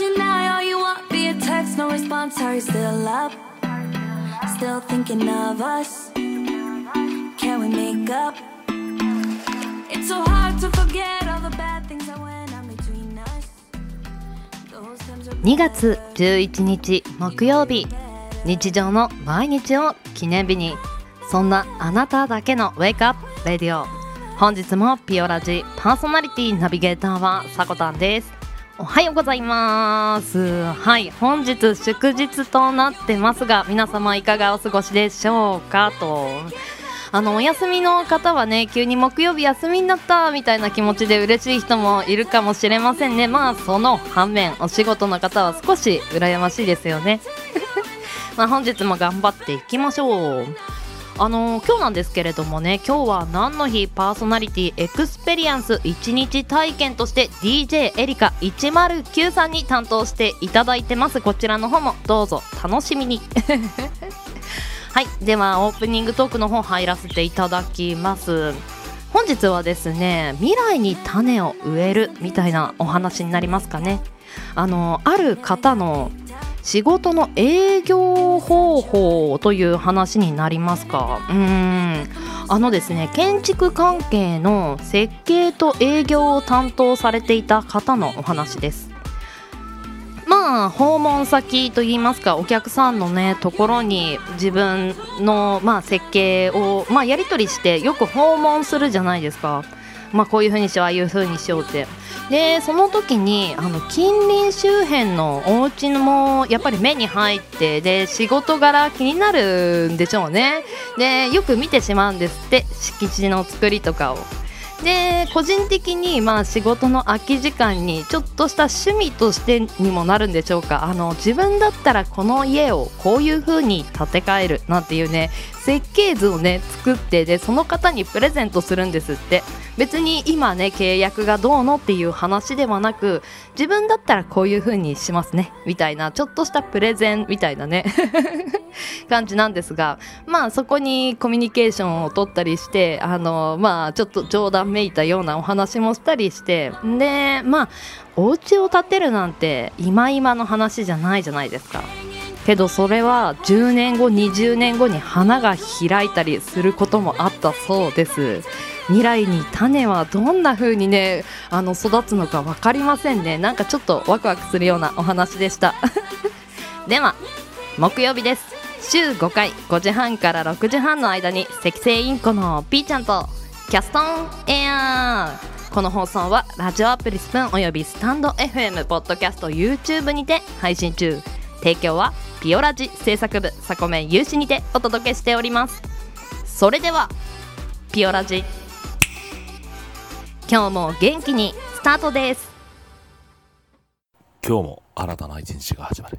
you now, all you want via text, no response. Are you still up? Still thinking of us? Can we make up? It's so hard to forget all the bad things that went on between us. Those times are 2月11日木曜日日常の毎日を記念日にそんなあなただけのウェイクアップレディオ本日もピオラジパーソナリティナビゲーターはさこたんですおはようございます。はい本日祝日となってますが皆様いかがお過ごしでしょうかと。あのお休みの方はね急に木曜日休みになったみたいな気持ちで嬉しい人もいるかもしれませんね。まあその反面お仕事の方は少し羨ましいですよね。まあ本日も頑張っていきましょう。あの今日なんですけれどもね今日は何の日？パーソナリティ experience 1日体験として DJ エリカ109さんに担当していただいてます。こちらの方もどうぞ楽しみに。はいではオープニングトークの方入らせていただきます。本日はですね未来に種を植えるみたいなお話になりますかね。あのある方の仕事の営業方法という話になりますか？うーん。あのですね建築関係の設計と営業を担当されていた方のお話です。まあ訪問先といいますかお客さんのねところに自分の、まあ、設計を、まあ、やり取りしてよく訪問するじゃないですか。まあ、こういう風にしようああいう風にしようって。でその時にあの近隣周辺のお家もやっぱり目に入ってで仕事柄気になるんでしょうね。でよく見てしまうんですって。敷地の作りとかを。で個人的にまあ仕事の空き時間にちょっとした趣味としてにもなるんでしょうか。あの自分だったらこの家をこういう風に建て替えるなんていうね設計図をね作ってでその方にプレゼントするんですって別に今ね契約がどうのっていう話ではなく自分だったらこういう風にしますねみたいなちょっとしたプレゼンみたいなね 感じなんですがまあそこにコミュニケーションを取ったりしてあのまあちょっと冗談めいたようなお話もしたりしてでまあお家を建てるなんて今今の話じゃないじゃないですか。けどそれは10年後20年後に花が開いたりすることもあったそうです。未来に種はどんな風にねあの育つのか分かりませんね。なんかちょっとワクワクするようなお話でした。では木曜日です。週5回5時半から6時半の間に赤星インコのピーちゃんとキャストンエアー。この放送はラジオアプリスプーンおよびスタンド FM ポッドキャスト YouTube にて配信中。提供はピオラジ制作部サコメン有志にてお届けしております。それではピオラジ。今日も元気にスタートです。今日も新たな一日が始まる。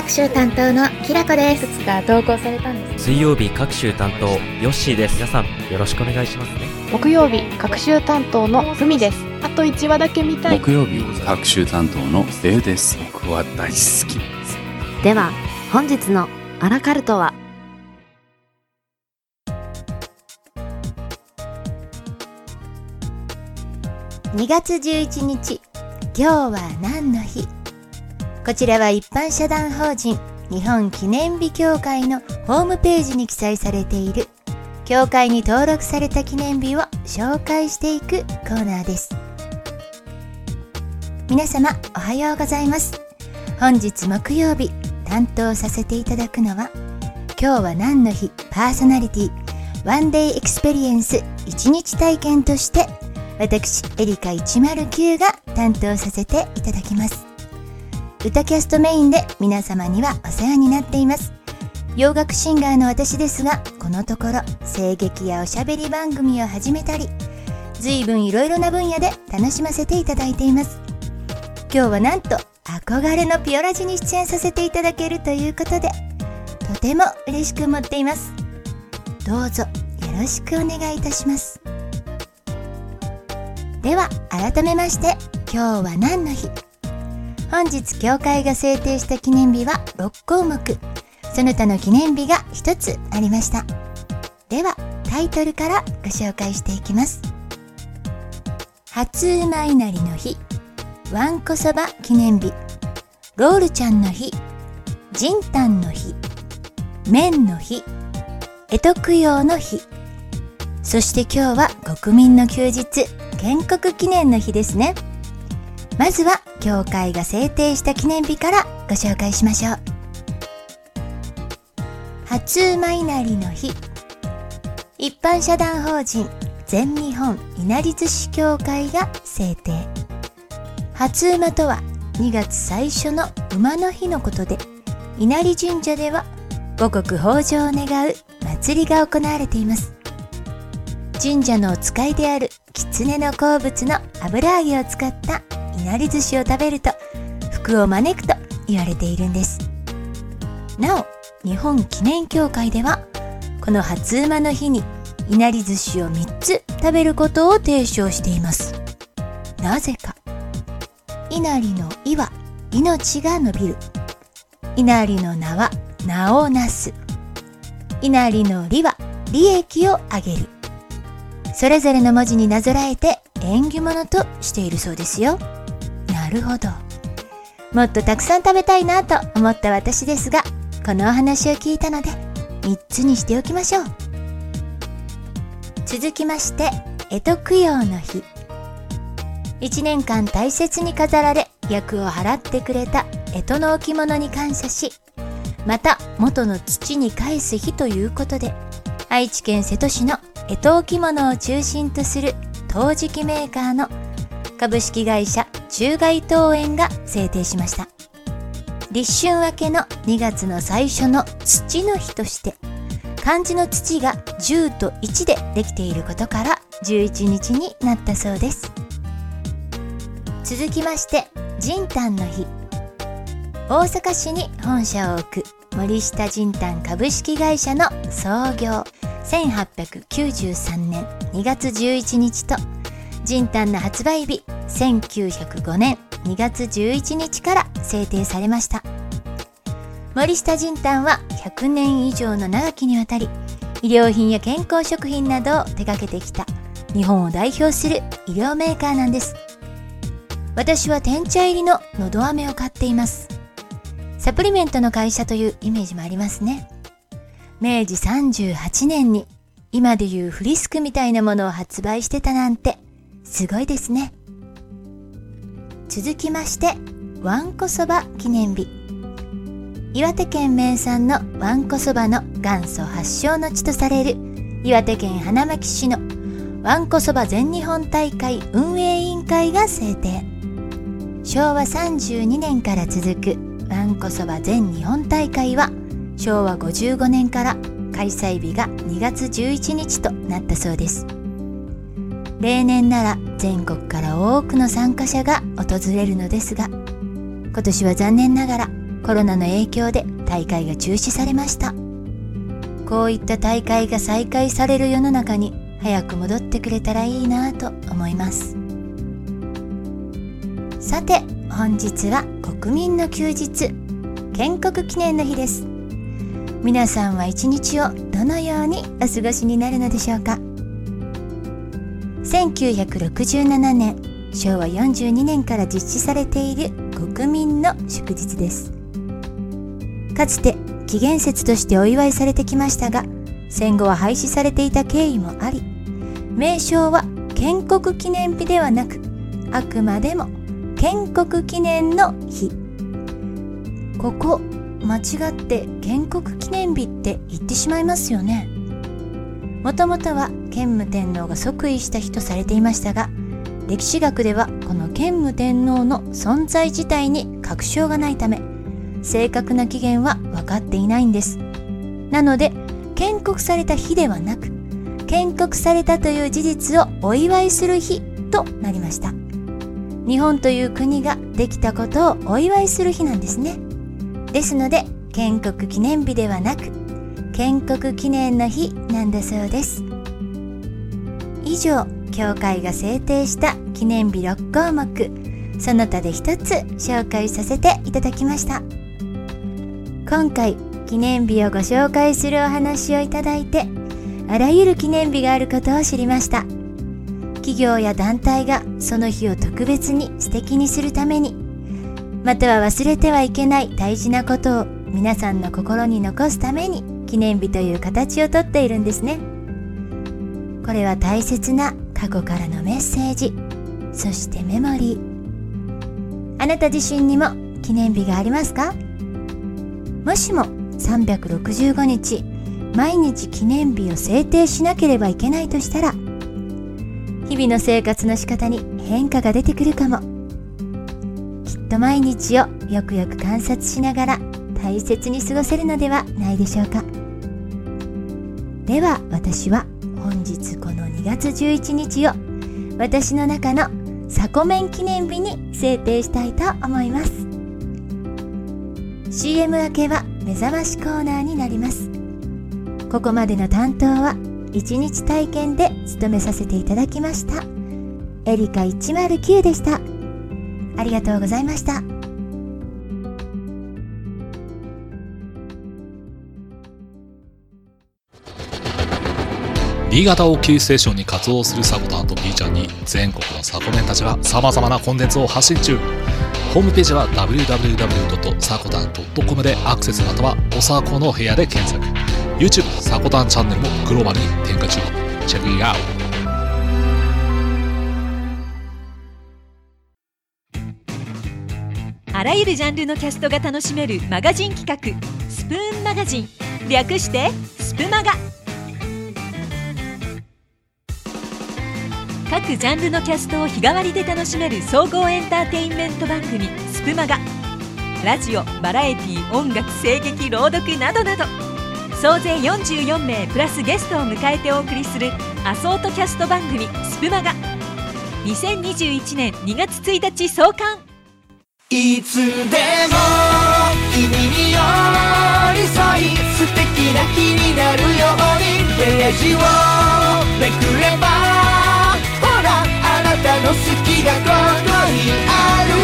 各週担当のきらこです。が投稿されたんです水曜日各週担当ヨッシーです。皆さんよろしくお願いしますね。木曜日各週担当のふみです。あと1話だけ見たい。木曜日各週担当のデウです。僕は大好き。ですでは本日のアラカルトは？2月11日今日は何の日？こちらは一般社団法人日本記念日協会のホームページに記載されている協会に登録された記念日を紹介していくコーナーです。皆様おはようございます。本日木曜日担当させていただくのは今日は何の日パーソナリティ one day experience 1日体験として私エリカ109が担当させていただきます。歌キャストメインで皆様にはお世話になっています。洋楽シンガーの私ですがこのところ声劇やおしゃべり番組を始めたり随分いろいろな分野で楽しませていただいています。今日はなんと憧れのピオラジに出演させていただけるということでとても嬉しく思っています。どうぞよろしくお願いいたします。では改めまして今日は何の日？本日教会が制定した記念日は6項目。その他の記念日が1つありました。ではタイトルからご紹介していきます。初馬稲荷の日。わんこそば記念日。ロールちゃんの日。ジンタンの日。麺の日。干支供養の日。そして今日は国民の休日建国記念の日ですね。まずは教会が制定した記念日からご紹介しましょう。初馬稲荷の日。一般社団法人全日本稲荷寿司協会が制定。初馬とは2月最初の馬の日のことで稲荷神社では五穀豊穣を願う祭りが行われています。神社のお使いである狐の好物の油揚げを使った稲荷寿司を食べると福を招くと言われているんです。なお日本記念協会ではこの初馬の日に稲荷寿司を3つ食べることを提唱しています。なぜか稲荷の「い」は命が伸びる。稲荷の名は名をなす。稲荷の利は利益を上げる。それぞれの文字になぞらえて縁起物としているそうですよ。なるほど。もっとたくさん食べたいなと思った私ですがこのお話を聞いたので3つにしておきましょう。続きまして干支供養の日。1年間大切に飾られ役を払ってくれた干支の置物に感謝しまた元の土に返す日ということで愛知県瀬戸市の干支置物を中心とする陶磁器メーカーの株式会社中外東園が制定しました。立春明けの2月の最初の土の日として漢字の土が10と1でできていることから11日になったそうです。続きまして仁丹の日。大阪市に本社を置く森下仁丹株式会社の創業1893年2月11日と仁丹の発売日1905年2月11日から制定されました。森下仁丹は100年以上の長きにわたり医療品や健康食品などを手掛けてきた日本を代表する医療メーカーなんです。私は天茶入りののど飴を買っています。サプリメントの会社というイメージもありますね。明治38年に今でいうフリスクみたいなものを発売してたなんてすごいですね。続きましてわんこそば記念日。岩手県名産のわんこそばの元祖発祥の地とされる岩手県花巻市のわんこそば全日本大会運営委員会が制定。昭和32年から続くわんこそば全日本大会は昭和55年から開催日が2月11日となったそうです。例年なら全国から多くの参加者が訪れるのですが今年は残念ながらコロナの影響で大会が中止されました。こういった大会が再開される世の中に早く戻ってくれたらいいなと思います。さて本日は国民の休日建国記念の日です。皆さんは一日をどのようにお過ごしになるのでしょうか？1967年昭和42年から実施されている国民の祝日です。かつて紀元節としてお祝いされてきましたが戦後は廃止されていた経緯もあり名称は建国記念日ではなくあくまでも建国記念の日。ここ間違って建国記念日って言ってしまいますよね。もともとは建武天皇が即位した日とされていましたが歴史学ではこの建武天皇の存在自体に確証がないため正確な起源は分かっていないんです。なので建国された日ではなく建国されたという事実をお祝いする日となりました。日本という国ができたことをお祝いする日なんですね。ですので建国記念日ではなく建国記念の日なんだそうです。以上教会が制定した記念日6項目その他で一つ紹介させていただきました。今回記念日をご紹介するお話をいただいてあらゆる記念日があることを知りました。企業や団体がその日を特別に素敵にするためにまたは忘れてはいけない大事なことを皆さんの心に残すために記念日という形をとっているんですね。これは大切な過去からのメッセージ。そしてメモリー。あなた自身にも記念日がありますか？もしも365日毎日記念日を制定しなければいけないとしたら日々の生活の仕方に変化が出てくるかも。と毎日をよくよく観察しながら大切に過ごせるのではないでしょうか。では私は本日この2月11日を私の中のサコメン記念日に制定したいと思います。CM 明けは目覚ましコーナーになります。ここまでの担当は1日体験で務めさせていただきました。エリカ109でした。ありがとうございました。新潟をキーステーションに活動するサコタンと B ちゃんに全国のサコメンたちが様々なコンテンツを発信中。ホームページは www.sakotan.com でアクセスまたはおさこの部屋で検索。YouTube サコタンチャンネルもグローバルに展開中。チェックイアウトあらゆるジャンルのキャストが楽しめるマガジン企画スプーンマガジン。略してスプマガ。各ジャンルのキャストを日替わりで楽しめる総合エンターテインメント番組スプマガ。ラジオバラエティ音楽声劇朗読などなど。総勢44名プラスゲストを迎えてお送りするアソートキャスト番組スプマガ。2021年2月1日創刊。いつでも君に寄り添い素敵な日になるようにページをめくればほらあなたの好きがここにある。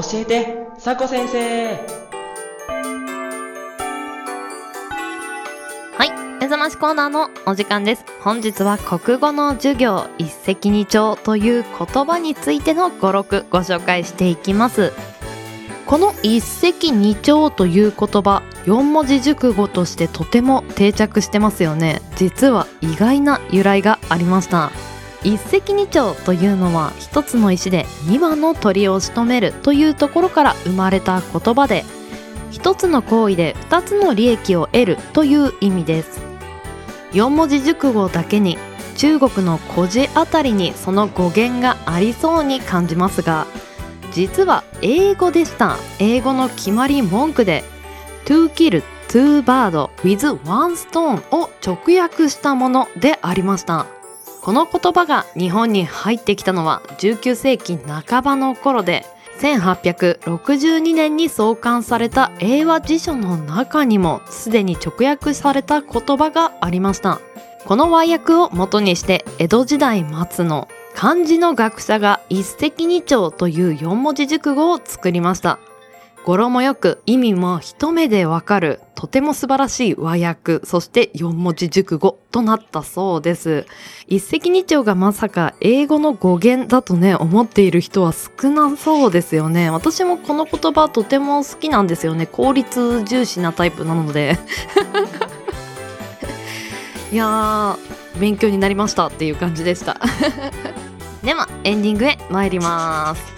教えて、さこ先生はい、目覚ましコーナーのお時間です。本日は国語の授業一石二鳥という言葉についての語録ご紹介していきます。この一石二鳥という言葉、四文字熟語としてとても定着してますよね。実は意外な由来がありました。一石二鳥というのは一つの石で二羽の鳥を仕留めるというところから生まれた言葉で一つの行為で二つの利益を得るという意味です。四文字熟語だけに中国の古事あたりにその語源がありそうに感じますが実は英語でした。英語の決まり文句で to kill two bird with one stone を直訳したものでありました。この言葉が日本に入ってきたのは19世紀半ばの頃で1862年に創刊された英和辞書の中にもすでに直訳された言葉がありました。この和訳を元にして江戸時代末の漢字の学者が一石二鳥という四文字熟語を作りました。語呂もよく意味も一目でわかるとても素晴らしい和訳そして四文字熟語となったそうです。一石二鳥がまさか英語の語源だとね思っている人は少なそうですよね。私もこの言葉とても好きなんですよね。効率重視なタイプなので。いやー勉強になりましたっていう感じでした。ではエンディングへ参ります。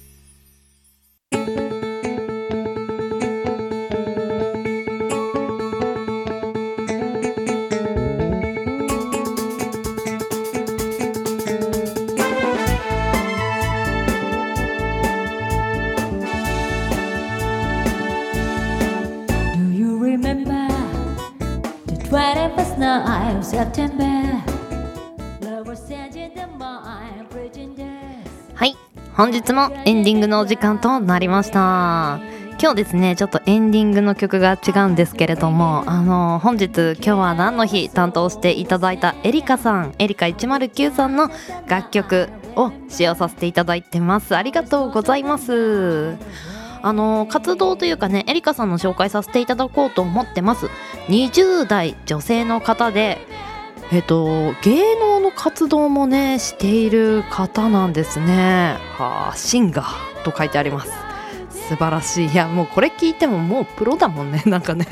はい。本日もエンディングのお時間となりました。今日ですねちょっとエンディングの曲が違うんですけれどもあの本日今日は何の日担当していただいたエリカさんエリカ109さんの楽曲を使用させていただいてます。ありがとうございます。あの活動というかねエリカさんの紹介させていただこうと思ってます。20代女性の方でえっと芸能の活動もねしている方なんですね。はあシンガーと書いてあります。素晴らしい。いやもうこれ聞いてももうプロだもんね。なんかね。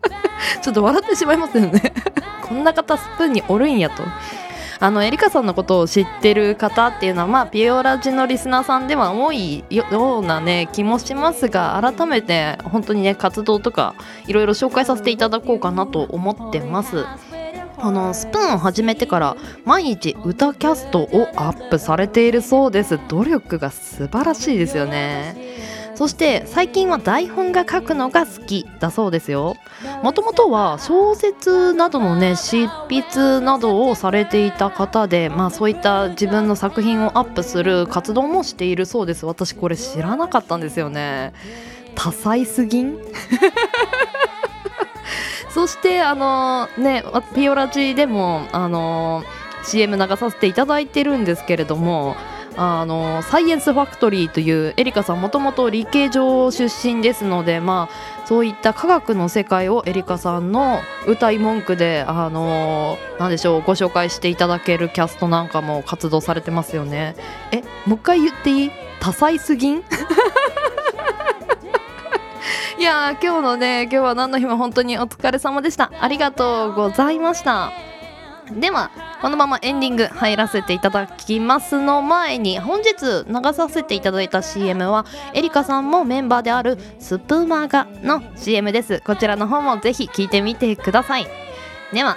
ちょっと笑ってしまいますよね。こんな方スプーンにおるんやと。あのエリカさんのことを知ってる方っていうのはまあピオラジのリスナーさんでは多いようなね気もしますが改めて本当にね活動とかいろいろ紹介させていただこうかなと思ってます。あのスプーンを始めてから毎日歌キャストをアップされているそうです。努力が素晴らしいですよね。そして最近は台本が書くのが好きだそうですよ。もともとは小説などのね執筆などをされていた方でまあそういった自分の作品をアップする活動もしているそうです。私これ知らなかったんですよね。多彩すぎん？そしてあのねピオラジでもあの CM 流させていただいてるんですけれどもあのサイエンスファクトリーというエリカさんもともと理系上出身ですのでまあそういった科学の世界をエリカさんの歌い文句であのなんでしょうご紹介していただけるキャストなんかも活動されてますよね。えもう一回言っていい？多彩すぎん？いやー今日のね今日は何の日も本当にお疲れ様でした。ありがとうございました。ではこのままエンディング入らせていただきますの前に本日流させていただいた CM はエリカさんもメンバーであるスプーマガの CM です。こちらの方もぜひ聞いてみてください。では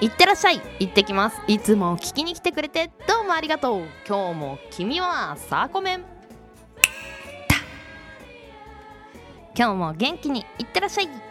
いってらっしゃい。行ってきます。いつも聞きに来てくれてどうもありがとう。今日も君はサーコメン。今日も元気にいってらっしゃい。